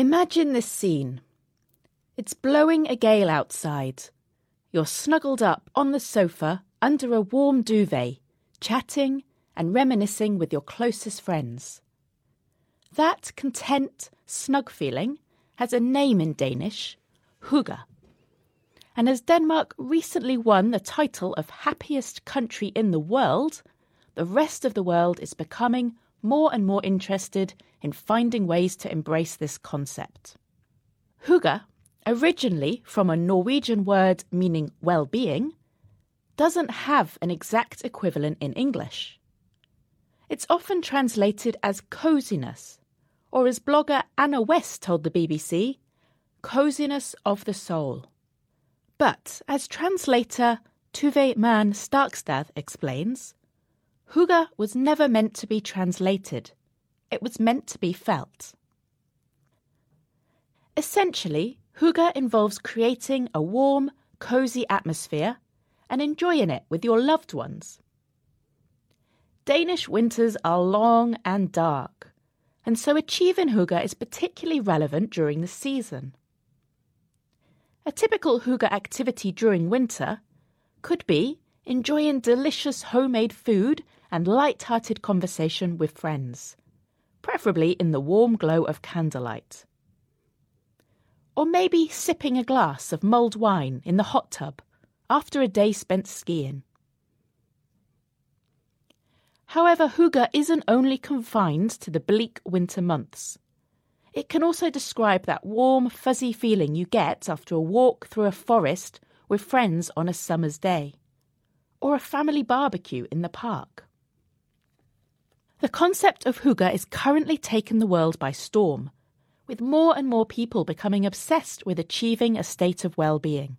Imagine this scene. It's blowing a gale outside. You're snuggled up on the sofa under a warm duvet, chatting and reminiscing with your closest friends. That content, snug feeling has a name in Danish, hygge. And as Denmark recently won the title of happiest country in the world, the rest of the world is becoming more and more interested in finding ways to embrace this concept. Hygge, originally from a Norwegian word meaning well being, doesn't have an exact equivalent in English. It's often translated as coziness, or as blogger Anna West told the BBC, coziness of the soul. But as translator Tove Maren Stakkestad explains, Hygge was never meant to be translated. It was meant to be felt. Essentially, Hygge involves creating a warm, cosy atmosphere and enjoying it with your loved ones. Danish winters are long and dark, and so achieving hygge is particularly relevant during the season. A typical hygge activity during winter could be enjoying delicious homemade food and light-hearted conversation with friends, preferably in the warm glow of candlelight. Or maybe sipping a glass of mulled wine in the hot tub after a day spent skiing. However, hygge isn't only confined to the bleak winter months. It can also describe that warm, fuzzy feeling you get after a walk through a forest with friends on a summer's day, or a family barbecue in the park. The concept of hygge is currently taken the world by storm, with more and more people becoming obsessed with achieving a state of well-being.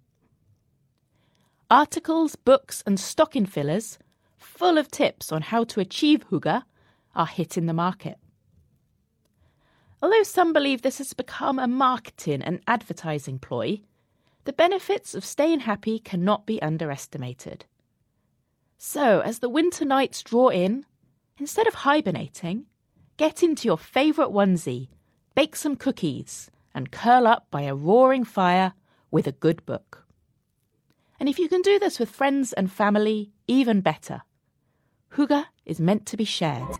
Articles, books, and stocking fillers full of tips on how to achieve hygge are hitting the market. Although some believe this has become a marketing and advertising ploy, the benefits of staying happy cannot be underestimated. So, as the winter nights draw in, instead of hibernating, get into your favourite onesie, bake some cookies, and curl up by a roaring fire with a good book. And if you can do this with friends and family, even better. Hygge is meant to be shared.